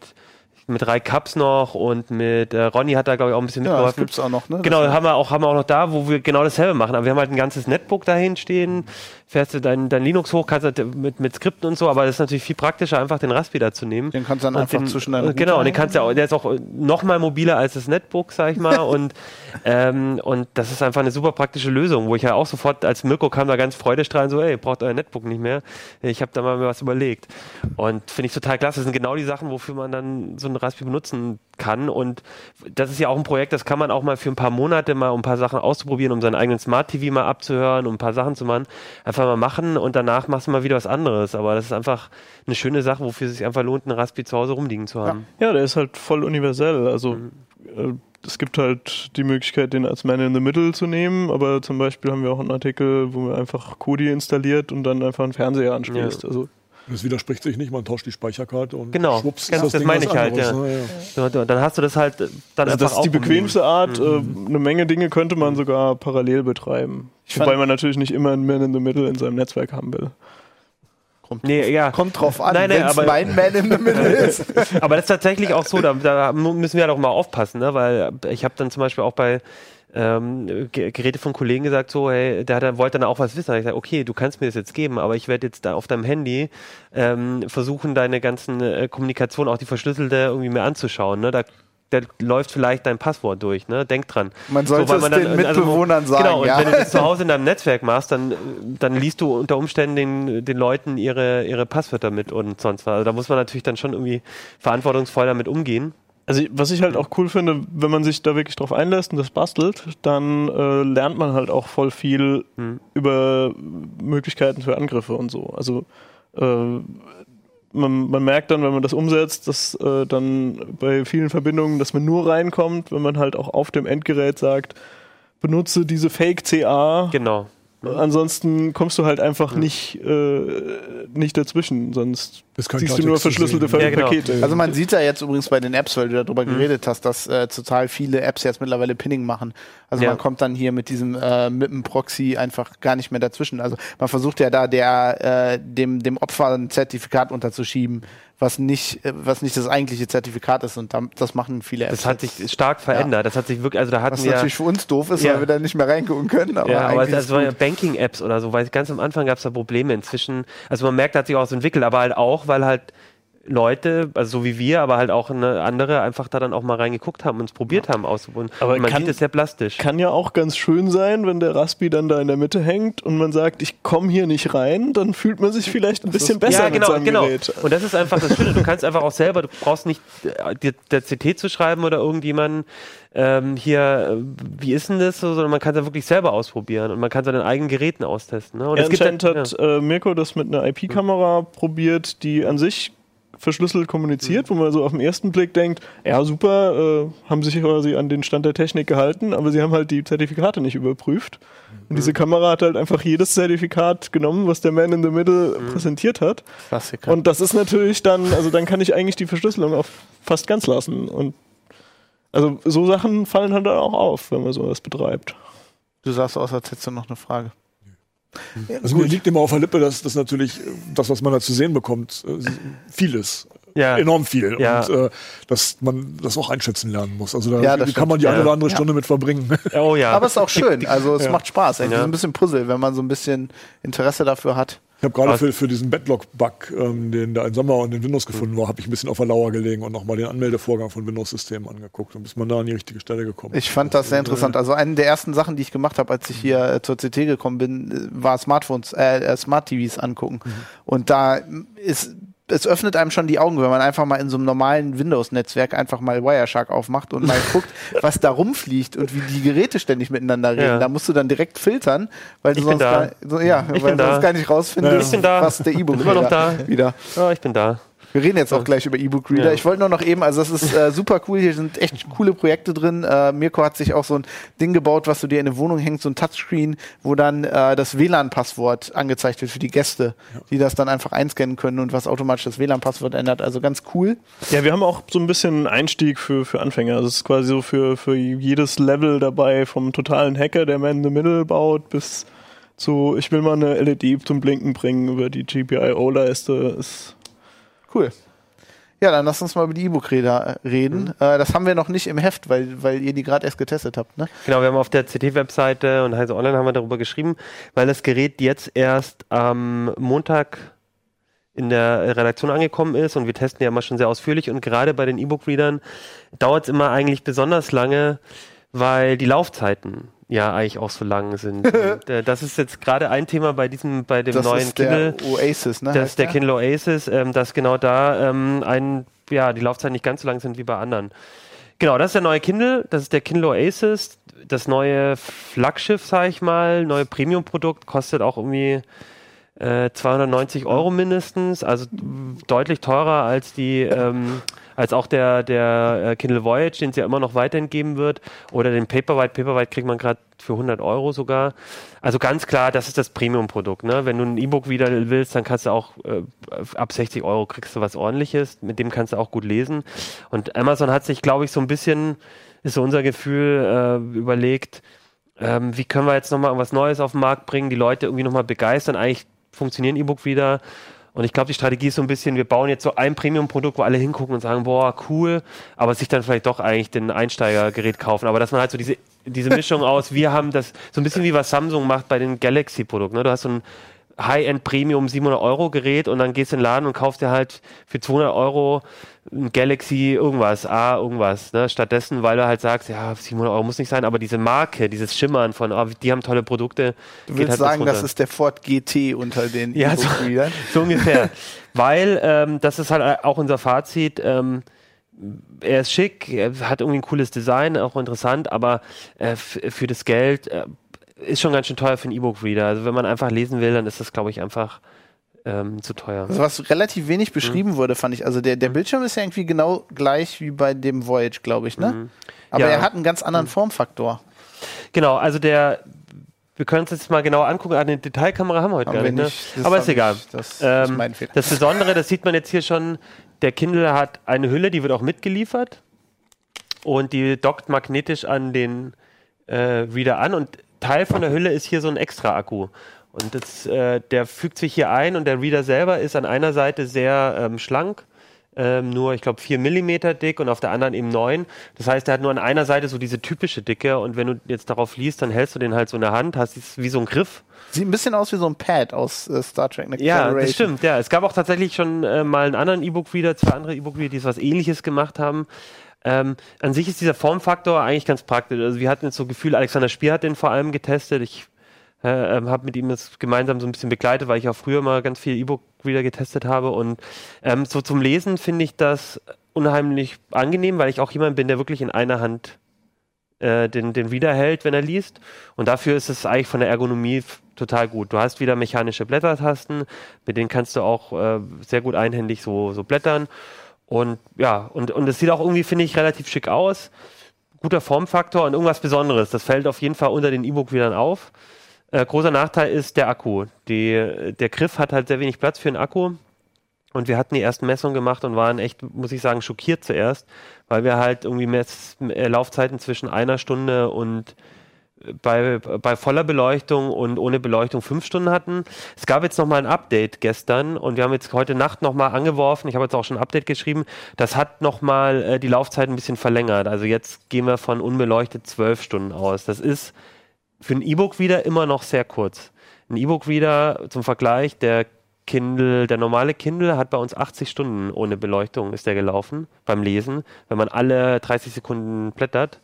mit drei Cups noch und mit äh, Ronny hat da glaube ich auch ein bisschen Ja, das mitgeholfen. gibt's auch noch, ne? Genau, Das- haben wir auch, haben wir auch noch da, wo wir genau dasselbe machen. Aber wir haben halt ein ganzes Netbook dahin stehen, fährst du dein, dein Linux hoch, kannst halt mit, mit Skripten und so, aber das ist natürlich viel praktischer, einfach den Raspi da zu nehmen. Den kannst du dann Und einfach den, zwischen deinen Genau, und den kannst du auch, der ist auch noch mal mobiler als das Netbook, sag ich mal. und, ähm, und das ist einfach eine super praktische Lösung, wo ich ja auch sofort, als Mirko kam, da ganz freudestrahlend so, ey, braucht euer Netbook nicht mehr. Ich habe da mal mir was überlegt. Und finde ich total klasse. Das sind genau die Sachen, wofür man dann so ein Raspi benutzen kann. Und das ist ja auch ein Projekt, das kann man auch mal für ein paar Monate mal, um ein paar Sachen auszuprobieren, um seinen eigenen Smart TV mal abzuhören, um ein paar Sachen zu machen. Einfach mal machen und danach machst du mal wieder was anderes. Aber das ist einfach eine schöne Sache, wofür es sich einfach lohnt, einen Raspi zu Hause rumliegen zu haben. Ja, der ist halt voll universell. Also Mhm. äh, es gibt halt die Möglichkeit, den als Man in the Middle zu nehmen, aber zum Beispiel haben wir auch einen Artikel, wo man einfach Kodi installiert und dann einfach einen Fernseher anschließt. Ja. Also Das widerspricht sich nicht, man tauscht die Speicherkarte und Genau, schwupps ganz- ist das, das Ding meine ich halt, ja. ne? ja. So, Dann hast du das halt äh, dann Also einfach das ist die bequemste Art. Mhm. Äh, eine Menge Dinge könnte man sogar parallel betreiben. Ich Wobei man natürlich nicht immer einen Man in the Middle in seinem Netzwerk haben will. Kommt, Nee, ja. kommt drauf an, wenn's aber- mein Man in the Middle ist. Aber das ist tatsächlich auch so, da, da müssen wir halt auch mal aufpassen, ne? weil ich habe dann zum Beispiel auch bei ähm, Ge- Geräte von Kollegen gesagt, so, hey, der, hat, wollte dann auch was wissen. Da hab ich gesagt, okay, du kannst mir das jetzt geben, aber ich werde jetzt da auf deinem Handy ähm, versuchen, deine ganzen äh, Kommunikation, auch die verschlüsselte, irgendwie mir anzuschauen. Ne? Da, da läuft vielleicht dein Passwort durch, ne? Denk dran. Man sollte weil es man den dann- Mitbewohnern sagen, Genau, und ja. wenn du das zu Hause in deinem Netzwerk machst, dann, dann liest du unter Umständen den, den Leuten ihre, ihre Passwörter mit und sonst was. Also da muss man natürlich dann schon irgendwie verantwortungsvoll damit umgehen. Also was ich halt auch cool finde, wenn man sich da wirklich drauf einlässt und das bastelt, dann äh, lernt man halt auch voll viel Hm. über Möglichkeiten für Angriffe und so. Also äh, man, man merkt dann, wenn man das umsetzt, dass äh, dann bei vielen Verbindungen, dass man nur reinkommt, wenn man halt auch auf dem Endgerät sagt, benutze diese Fake-CA. Genau. Ansonsten kommst du halt einfach nicht, äh, nicht dazwischen, sonst siehst du nur verschlüsselte sehen. Ja, genau. Pakete. Also man sieht ja jetzt übrigens bei den Apps, weil du darüber Mhm. geredet hast, dass äh, total viele Apps jetzt mittlerweile Pinning machen. Also Ja. man kommt dann hier mit diesem äh, mit dem Proxy einfach gar nicht mehr dazwischen. Also man versucht ja da der äh, dem dem Opfer ein Zertifikat unterzuschieben, was nicht äh, was nicht das eigentliche Zertifikat ist und das machen viele Apps. Das hat sich stark verändert. Das hat sich wirklich, also da hatten was wir. natürlich für uns doof ist, Ja. weil wir da nicht mehr reingucken können. Aber ja, aber es, es waren ja. Banking-Apps oder so, weil ganz am Anfang gab es da Probleme. Inzwischen, also man merkt, da hat sich auch so entwickelt, aber halt auch, weil halt Leute, also so wie wir, aber halt auch eine andere, einfach da dann auch mal reingeguckt haben und es probiert haben auszuprobieren. Aber man kann- sieht es sehr plastisch. Kann ja auch ganz schön sein, wenn der Raspi dann da in der Mitte hängt und man sagt, ich komme hier nicht rein, dann fühlt man sich vielleicht ein bisschen besser ja, genau, mit seinem genau. Gerät. Und das ist einfach das Schöne. Du kannst einfach auch selber, du brauchst nicht äh, dir der CT zu schreiben oder irgendjemanden ähm, hier, äh, wie ist denn das, so, sondern man kann es ja wirklich selber ausprobieren und man kann seine eigenen Geräten austesten. Ne? Und Ja, es gibt dann- hat äh, Mirko das mit einer IP-Kamera probiert, die an sich verschlüsselt kommuniziert, wo man so auf den ersten Blick denkt, ja super, äh, haben sich quasi an den Stand der Technik gehalten, aber sie haben halt die Zertifikate nicht überprüft. Und diese Kamera hat halt einfach jedes Zertifikat genommen, was der Man in the Middle präsentiert hat. Klassiker. Und das ist natürlich dann, also dann kann ich eigentlich die Verschlüsselung auch fast ganz lassen. Und also so Sachen fallen halt dann auch auf, wenn man sowas betreibt. du sahst aus, als hättest du noch eine Frage. Ja, Also mir liegt immer auf der Lippe, dass das natürlich, äh, das, was man da zu sehen bekommt, äh, viel ist. Ja. Enorm viel. Ja. Und äh, dass man das auch einschätzen lernen muss. Also da Ja, kann stimmt. man die eine oder andere Ja. Stunde mit verbringen. Oh ja. Aber es ist auch schön. Also es macht Spaß. Ja. ist ein bisschen Puzzle, wenn man so ein bisschen Interesse dafür hat. Ich habe gerade für, für diesen Backlog-Bug, ähm, den da in Sommer und in Windows gefunden war, habe ich ein bisschen auf der Lauer gelegen und nochmal den Anmeldevorgang von Windows-Systemen angeguckt. Und bis man da an die richtige Stelle gekommen Ich fand das sehr interessant. Also eine der ersten Sachen, die ich gemacht habe, als ich hier äh, zur CT gekommen bin, äh, war Smartphones, äh, äh, Smart TVs angucken. Und da ist es öffnet einem schon die Augen, wenn man einfach mal in so einem normalen Windows-Netzwerk einfach mal Wireshark aufmacht und mal guckt, was da rumfliegt und wie die Geräte ständig miteinander reden. Ja. Da musst du dann direkt filtern, weil du Ich sonst gar, so, ja, Ich weil sonst gar nicht rausfindest, was der E-Book wieder. Ja, ich bin da. Wir reden jetzt auch gleich über E-Book-Reader. Ja. Ich wollte nur noch eben, also das ist äh, super cool, hier sind echt coole Projekte drin. Äh, Mirko hat sich auch so ein Ding gebaut, was du dir in eine Wohnung hängst, so ein Touchscreen, wo dann äh, das WLAN-Passwort angezeigt wird für die Gäste, die das dann einfach einscannen können und was automatisch das WLAN-Passwort ändert. Also ganz cool. Ja, wir haben auch so ein bisschen Einstieg für, für Anfänger. Also es ist quasi so für, für jedes Level dabei, vom totalen Hacker, der Man in the Middle baut, bis zu, ich will mal eine LED zum Blinken bringen über die GPIO-Leiste. Ist Cool. Ja, dann lass uns mal über die E-Book-Räder reden. Äh, das haben wir noch nicht im Heft, weil, weil ihr die gerade erst getestet habt, ne? Genau, wir haben auf der CT-Webseite und Heise Online haben wir darüber geschrieben, weil das Gerät jetzt erst am Montag in der Redaktion angekommen ist und wir testen ja immer schon sehr ausführlich und gerade bei den E-Book-Readern dauert es immer eigentlich besonders lange, weil die Laufzeiten ja eigentlich auch so lang sind. und, äh, das ist jetzt gerade ein Thema bei diesem, bei dem Das neuen ist der Kindle. Oasis, ne? Das ist der der? Kindle Oasis, ähm, dass genau da ähm, ein, ja, die Laufzeiten nicht ganz so lang sind wie bei anderen. Genau, das ist der neue Kindle, das ist der Kindle Oasis, das neue Flaggschiff, sag ich mal, neue Premium-Produkt, kostet auch irgendwie äh, 290 Euro mindestens, also deutlich teurer als die, ähm, als auch der, der äh, Kindle Voyage, den es ja immer noch weiterhin geben wird, oder den Paperwhite. Paperwhite kriegt man gerade für 100 Euro sogar. Also ganz klar, das ist das Premium-Produkt. Ne? Wenn du ein E-Book wieder willst, dann kannst du auch äh, ab 60 Euro kriegst du was ordentliches, mit dem kannst du auch gut lesen. Und Amazon hat sich, glaube ich, so ein bisschen, ist so unser Gefühl, äh, überlegt, ähm, wie können wir jetzt nochmal was Neues auf den Markt bringen, die Leute irgendwie nochmal begeistern. Eigentlich funktionieren E-Book wieder. Und ich glaube, die Strategie ist so ein bisschen, wir bauen jetzt so ein Premium-Produkt, wo alle hingucken und sagen, boah, cool, aber sich dann vielleicht doch eigentlich den Einsteigergerät kaufen. Aber dass man halt so diese, diese Mischung aus, wir haben das, so ein bisschen wie was Samsung macht bei den Galaxy-Produkten. Ne? Du hast so ein High-End Premium 700 Euro Gerät und dann gehst du in den Laden und kaufst dir halt für 200 Euro ein Galaxy irgendwas, A irgendwas. Ne? Stattdessen, weil du halt sagst, ja, 700 Euro muss nicht sein, aber diese Marke, dieses Schimmern von, oh, die haben tolle Produkte. Du willst halt sagen, das ist der Ford GT unter den Ja, so-. So ungefähr. Weil, ähm, das ist halt auch unser Fazit, ähm, er ist schick, er hat irgendwie ein cooles Design, auch interessant, aber äh, für das Geld äh, ist schon ganz schön teuer für einen E-Book-Reader. Also wenn man einfach lesen will, dann ist das, glaube ich, einfach ähm, zu teuer. Also was relativ wenig beschrieben Mhm. wurde, fand ich. Also der, der Bildschirm ist ja irgendwie genau gleich wie bei dem Voyage, glaube ich, ne? Mhm. Aber Ja. er hat einen ganz anderen Formfaktor. Genau, also der, wir können uns jetzt mal genau angucken, eine Detailkamera haben wir heute Haben gar wir nicht, ne? aber ist egal. ich- das ist Ähm, mein Fehler. Das Besondere, das sieht man jetzt hier schon, der Kindle hat eine Hülle, die wird auch mitgeliefert und die dockt magnetisch an den äh, Reader an und Teil von der Hülle ist hier so ein Extra-Akku. Und das, äh, der fügt sich hier ein und der Reader selber ist an einer Seite sehr ähm, schlank, ähm, nur ich glaube 4 mm dick und auf der anderen eben 9. Das heißt, er hat nur an einer Seite so diese typische Dicke und wenn du jetzt darauf liest, dann hältst du den halt so in der Hand, hast es wie so ein Griff Sieht ein bisschen aus wie so ein Pad aus äh, Star Trek Next ja, Generation. das stimmt. Ja, es gab auch tatsächlich schon äh, mal einen anderen E-Book-Reader, zwei andere E-Book-Reader, die was Ähnliches gemacht haben. Ähm, an sich ist dieser Formfaktor eigentlich ganz praktisch. Also wir hatten jetzt so Gefühl, Alexander Spier hat den vor allem getestet. Ich äh, ähm, habe mit ihm das gemeinsam so ein bisschen begleitet, weil ich auch früher mal ganz viel E-Book-Reader getestet habe. Und ähm, so zum Lesen finde ich das unheimlich angenehm, weil ich auch jemand bin, der wirklich in einer Hand äh, den, den Reader wenn er liest. Und dafür ist es eigentlich von der Ergonomie total gut. Du hast wieder mechanische Blättertasten, mit denen kannst du auch äh, sehr gut einhändig so, so blättern. Und ja, und, und es sieht auch irgendwie, finde ich, relativ schick aus. Guter Formfaktor und irgendwas Besonderes. Das fällt auf jeden Fall unter den E-Book-Readern auf. Äh, großer Nachteil ist der Akku. Die, der Griff hat halt sehr wenig Platz für einen Akku. Und wir hatten die ersten Messungen gemacht und waren echt, muss ich sagen, schockiert zuerst, weil wir halt irgendwie Mess äh, Laufzeiten zwischen einer Stunde und äh, bei, bei voller Beleuchtung und ohne Beleuchtung fünf Stunden hatten. Es gab jetzt nochmal ein Update gestern und wir haben jetzt heute Nacht nochmal angeworfen. Ich habe jetzt auch schon ein Update geschrieben. Das hat nochmal äh, die Laufzeit ein bisschen verlängert. Also jetzt gehen wir von unbeleuchtet zwölf Stunden aus. Das ist für ein E-Book wieder immer noch sehr kurz. Ein E-Book wieder zum Vergleich, der Kindle, der normale Kindle hat bei uns 80 Stunden ohne Beleuchtung ist der gelaufen beim Lesen, wenn man alle 30 Sekunden blättert.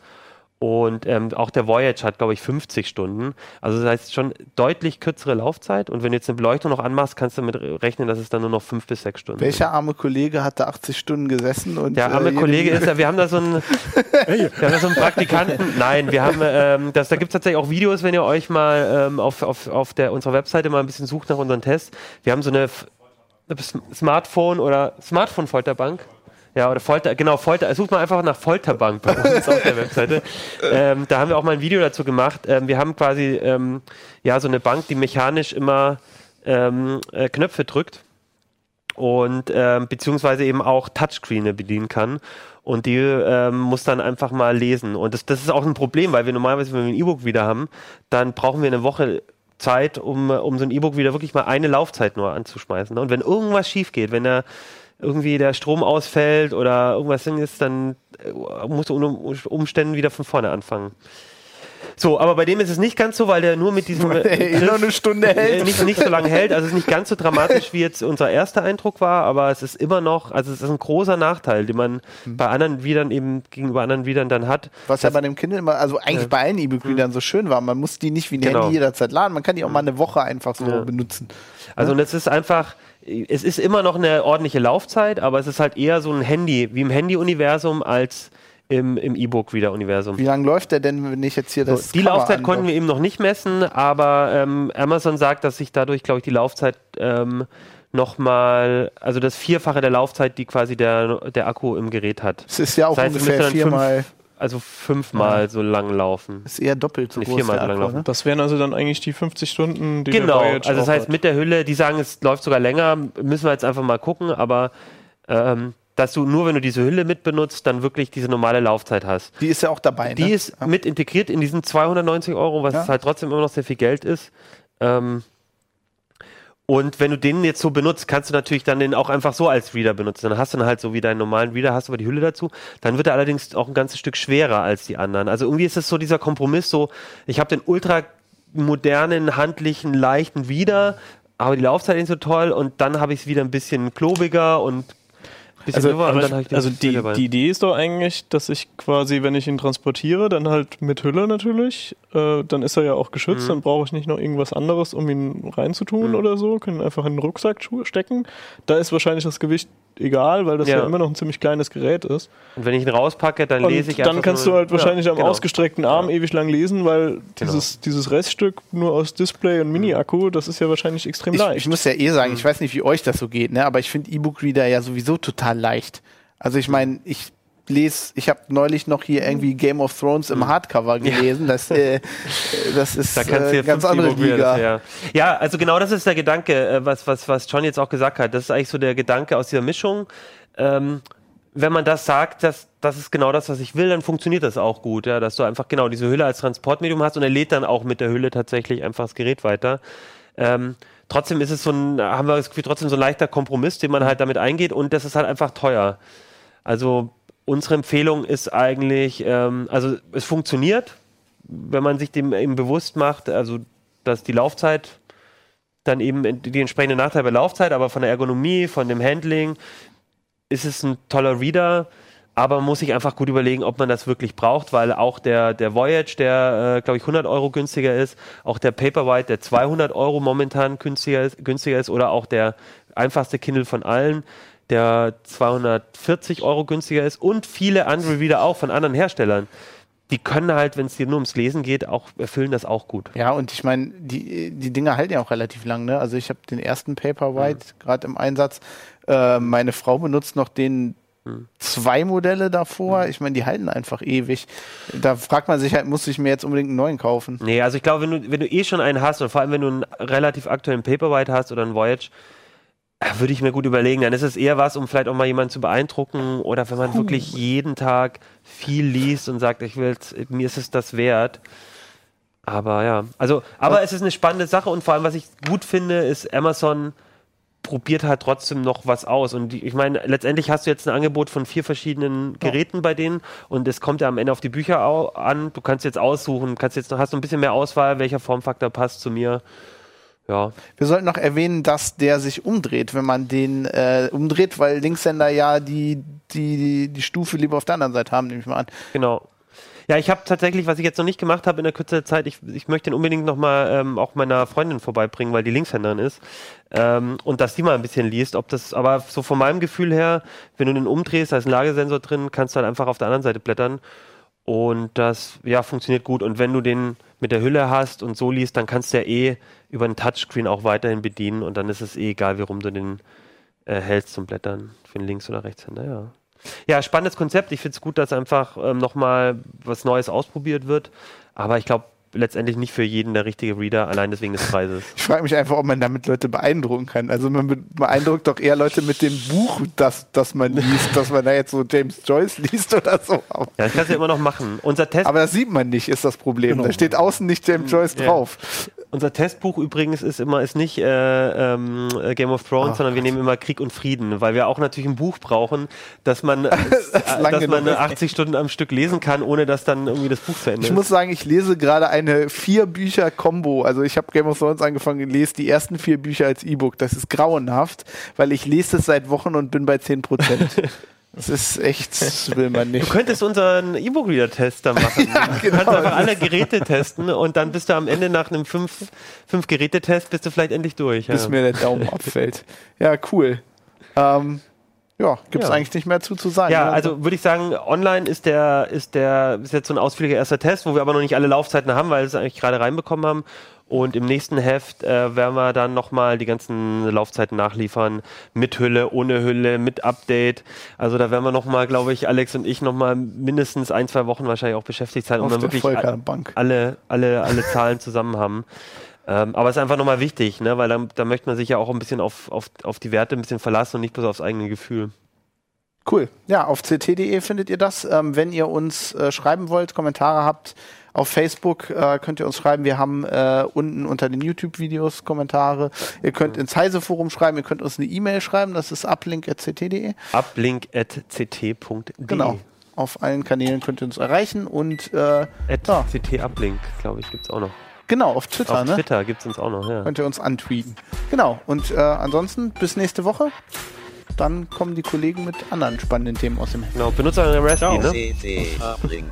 Und ähm, auch der Voyage hat, glaube ich, 50 Stunden. Also das heißt schon deutlich kürzere Laufzeit. Und wenn du jetzt eine Beleuchtung noch anmachst, kannst du damit rechnen, dass es dann nur noch fünf bis sechs Stunden sind. Welcher arme Kollege hat da 80 Stunden gesessen und Der arme äh, Kollege ist ja, wir haben da so einen, wir haben da so einen Praktikanten. Nein, wir haben, ähm, das, da gibt es tatsächlich auch Videos, wenn ihr euch mal ähm, auf, auf, auf der, unserer Webseite mal ein bisschen sucht nach unseren Tests. Wir haben so eine, F- Smartphone oder Smartphone-Folterbank. Ja, oder Folter, genau, Folter, sucht mal einfach nach Folterbank bei uns auf der Webseite. Ähm, da haben wir auch mal ein Video dazu gemacht. Ähm, wir haben quasi ähm, ja so eine Bank, die mechanisch immer ähm, äh, Knöpfe drückt und ähm, beziehungsweise eben auch Touchscreen bedienen kann. Und die ähm, muss dann einfach mal lesen. Und das, das ist auch ein Problem, weil wir normalerweise, wenn wir ein E-Book wieder haben, dann brauchen wir eine Woche Zeit, um, um so ein E-Book wieder wirklich mal eine Laufzeit nur anzuschmeißen. Und wenn irgendwas schief geht, wenn er irgendwie der Strom ausfällt oder irgendwas ist, dann äh, muss du unter Umständen wieder von vorne anfangen. So, aber bei dem ist es nicht ganz so, weil der nur mit diesem Ey, nur eine Stunde hält. Nicht, nicht so lange hält. Also es ist nicht ganz so dramatisch, wie jetzt unser erster Eindruck war, aber es ist immer noch, also es ist ein großer Nachteil, den man Mhm. bei anderen Widern eben gegenüber anderen Widern dann hat. Was ja bei dem Kindle immer, also eigentlich Ja. bei allen E-Book-Readern so schön war. Man muss die nicht wie ein Genau. Handy jederzeit laden. Man kann die auch mal eine Woche einfach so Ja. benutzen. Also und es ist einfach, es ist immer noch eine ordentliche Laufzeit, aber es ist halt eher so ein Handy, wie im Handy-Universum als im, im E-Book-Reader-Universum. Wie lange läuft der denn, wenn ich jetzt hier das. So, die Cover Laufzeit konnten wir eben noch nicht messen, aber ähm, Amazon sagt, dass sich dadurch, glaube ich, die Laufzeit ähm, nochmal, also das Vierfache der Laufzeit, die quasi der, der Akku im Gerät hat. Es ist ja auch Das heißt, ungefähr viermal, Also fünfmal so lang laufen. ist eher doppelt so Nee, groß. viermal der so lang laufen. ne? Das wären also dann eigentlich die 50 Stunden, die Genau, also das heißt hat. mit der Hülle, die sagen, es läuft sogar länger, müssen wir jetzt einfach mal gucken, aber ähm, dass du nur, wenn du diese Hülle mit benutzt, dann wirklich diese normale Laufzeit hast. Die ist ja auch dabei. Die ne? ist mit integriert in diesen 290 Euro, was Ja. halt trotzdem immer noch sehr viel Geld ist. Ähm, und wenn du den jetzt so benutzt, kannst du natürlich dann den auch einfach so als Reader benutzen. Dann hast du dann halt so wie deinen normalen Reader, hast aber die Hülle dazu. Dann wird er allerdings auch ein ganzes Stück schwerer als die anderen. Also irgendwie ist es so dieser Kompromiss, so ich habe den ultra modernen, handlichen, leichten Reader, aber die Laufzeit ist nicht so toll und dann habe ich es wieder ein bisschen klobiger und Also, aber, hab ich also die, die Idee ist doch eigentlich, dass ich quasi, wenn ich ihn transportiere, dann halt mit Hülle natürlich, äh, dann ist er ja auch geschützt, Mhm. dann brauche ich nicht noch irgendwas anderes, um ihn reinzutun Mhm. oder so, können einfach in den Rucksack stecken. Da ist wahrscheinlich das Gewicht egal, weil das ja, Ja. immer noch ein ziemlich kleines Gerät ist. und wenn ich ihn rauspacke, dann Und lese ich dann einfach kannst nur- du halt wahrscheinlich Ja, am genau. ausgestreckten Arm Ja. ewig lang lesen, weil Genau. dieses, dieses Reststück nur aus Display und Mini-Akku, das ist ja wahrscheinlich extrem Ich, leicht. ich muss ja eh sagen, ich weiß nicht, wie euch das so geht, ne? aber ich finde E-Book-Reader ja sowieso total leicht. Also ich meine, ich lese, ich habe neulich noch hier irgendwie Game of Thrones im Hardcover gelesen. Das, äh, das ist Mhm. Da kannst äh, ja ganz andere Liga. Ja. ja, also genau das ist der Gedanke, äh, was, was, was John jetzt auch gesagt hat. Das ist eigentlich so der Gedanke aus dieser Mischung. Ähm, wenn man das sagt, dass das ist genau das, was ich will, dann funktioniert das auch gut, ja, dass du einfach genau diese Hülle als Transportmedium hast und er lädt dann auch mit der Hülle tatsächlich einfach das Gerät weiter. Ähm, trotzdem ist es so ein, haben wir das Gefühl, trotzdem so ein leichter Kompromiss, den man halt damit eingeht und das ist halt einfach teuer. Also unsere Empfehlung ist eigentlich, ähm, also es funktioniert, wenn man sich dem eben bewusst macht, also dass die Laufzeit dann eben die entsprechende Nachteile bei Laufzeit, aber von der Ergonomie, von dem Handling ist es ein toller Reader, aber man muss sich einfach gut überlegen, ob man das wirklich braucht, weil auch der, der Voyage, der äh, glaube ich 100 Euro günstiger ist, auch der Paperwhite, der 200 Euro momentan günstiger ist, günstiger ist oder auch der einfachste Kindle von allen, der 240 Euro günstiger ist und viele andere Reader auch von anderen Herstellern. Die können halt, wenn es dir nur ums Lesen geht, auch erfüllen das auch gut. Ja, und ich meine, die, die Dinger halten ja auch relativ lang. Ne? Also ich habe den ersten Paperwhite gerade im Einsatz. Äh, meine Frau benutzt noch den zwei Modelle davor. Ich meine, die halten einfach ewig. Da fragt man sich halt, muss ich mir jetzt unbedingt einen neuen kaufen? Nee, also ich glaube, wenn du, wenn du eh schon einen hast, und vor allem wenn du einen relativ aktuellen Paperwhite hast oder einen Voyage, würde ich mir gut überlegen. Dann ist es eher was, um vielleicht auch mal jemanden zu beeindrucken oder wenn man wirklich jeden Tag viel liest und sagt, ich will, mir ist es das wert. Aber ja, also, aber es ist eine spannende Sache und vor allem, was ich gut finde, ist Amazon probiert halt trotzdem noch was aus. Und die, ich meine, letztendlich hast du jetzt ein Angebot von vier verschiedenen Geräten bei denen und es kommt ja am Ende auf die Bücher an. Du kannst jetzt aussuchen, kannst jetzt noch, hast du ein bisschen mehr Auswahl, welcher Formfaktor passt zu mir. Ja, Wir sollten noch erwähnen, dass der sich umdreht, wenn man den äh, umdreht, weil Linkshänder ja die, die, die Stufe lieber auf der anderen Seite haben, nehme ich mal an. genau. Ja, ich habe tatsächlich, was ich jetzt noch nicht gemacht habe in der Kürze der Zeit, ich, ich möchte den unbedingt nochmal ähm, auch meiner Freundin vorbeibringen, weil die Linkshänderin ist. Ähm, und dass die mal ein bisschen liest, ob das, aber so von meinem Gefühl her, wenn du den umdrehst, da ist ein Lagesensor drin, kannst du halt einfach auf der anderen Seite blättern. Und das, ja, funktioniert gut. Und wenn du den mit der Hülle hast und so liest, dann kannst du ja eh über einen Touchscreen auch weiterhin bedienen und dann ist es eh egal, wie rum du den, äh, hältst zum Blättern für den Links- oder Rechtshänder, ja. Ja, spannendes Konzept. Ich finde es gut, dass einfach ähm, nochmal was Neues ausprobiert wird. Aber ich glaube, letztendlich nicht für jeden der richtige Reader, allein deswegen des Preises. Ich frage mich einfach, ob man damit Leute beeindrucken kann. Also man beeindruckt doch eher Leute mit dem Buch, das, das man liest, dass man da jetzt so James Joyce liest oder so. Ja, das kannst du ja immer noch machen. Unser Test Aber das sieht man nicht, ist das Problem. Genau. Da steht außen nicht James Joyce ja. drauf. Unser Testbuch übrigens ist immer ist nicht äh, ähm, Game of Thrones, Ach, sondern wir nehmen immer Krieg und Frieden, weil wir auch natürlich ein Buch brauchen, dass man, das äh, dass man 80 Stunden am Stück lesen kann, ohne dass dann irgendwie das Buch zu Ende ist. Ich muss sagen, ich lese gerade eine vier Bücher Combo. Also ich habe Game of Thrones angefangen und lese die ersten vier Bücher als E-Book. Das ist grauenhaft, weil ich lese es seit Wochen und bin bei 10 Prozent. Das ist echt, das will man nicht. Du könntest unseren E-Book-Reader-Test da machen. ja, genau. Du kannst einfach alle Geräte testen und dann bist du am Ende nach einem fünf, fünf Geräte-Test bist du vielleicht endlich durch. Bis ja. mir der Daumen abfällt. Ja, cool. Ähm, ja, gibt es ja. eigentlich nicht mehr zu, zu sagen. Ja, ne? also würde ich sagen, online ist der, ist der, ist jetzt so ein ausführlicher erster Test, wo wir aber noch nicht alle Laufzeiten haben, weil wir es eigentlich gerade reinbekommen haben. Und im nächsten Heft äh, werden wir dann nochmal die ganzen Laufzeiten nachliefern. Mit Hülle, ohne Hülle, mit Update. Also da werden wir nochmal, glaube ich, Alex und ich nochmal mindestens ein, zwei Wochen wahrscheinlich auch beschäftigt sein, um dann wirklich alle, alle, alle Zahlen zusammen haben. Ähm, aber es ist einfach nochmal wichtig, ne? weil da, da möchte man sich ja auch ein bisschen auf, auf, auf die Werte ein bisschen verlassen und nicht bloß aufs eigene Gefühl. Cool. Ja, auf ct.de findet ihr das. Ähm, wenn ihr uns äh, schreiben wollt, Kommentare habt, auf Facebook äh, könnt ihr uns schreiben. Wir haben äh, unten unter den YouTube-Videos Kommentare. Ihr könnt ins Heise-Forum schreiben. Ihr könnt uns eine E-Mail schreiben. Das ist uplink.ct.de. Uplink.ct.de. Genau. Auf allen Kanälen könnt ihr uns erreichen und äh, ja. CT Uplink, glaube ich, gibt es auch noch. Genau, auf Twitter. Auf ne? Twitter gibt es uns auch noch, ja. Könnt ihr uns antweeten. Genau. Und äh, ansonsten bis nächste Woche. Dann kommen die Kollegen mit anderen spannenden Themen aus dem Heft. Genau, benutzt eure Recipe, ne? CT Uplink.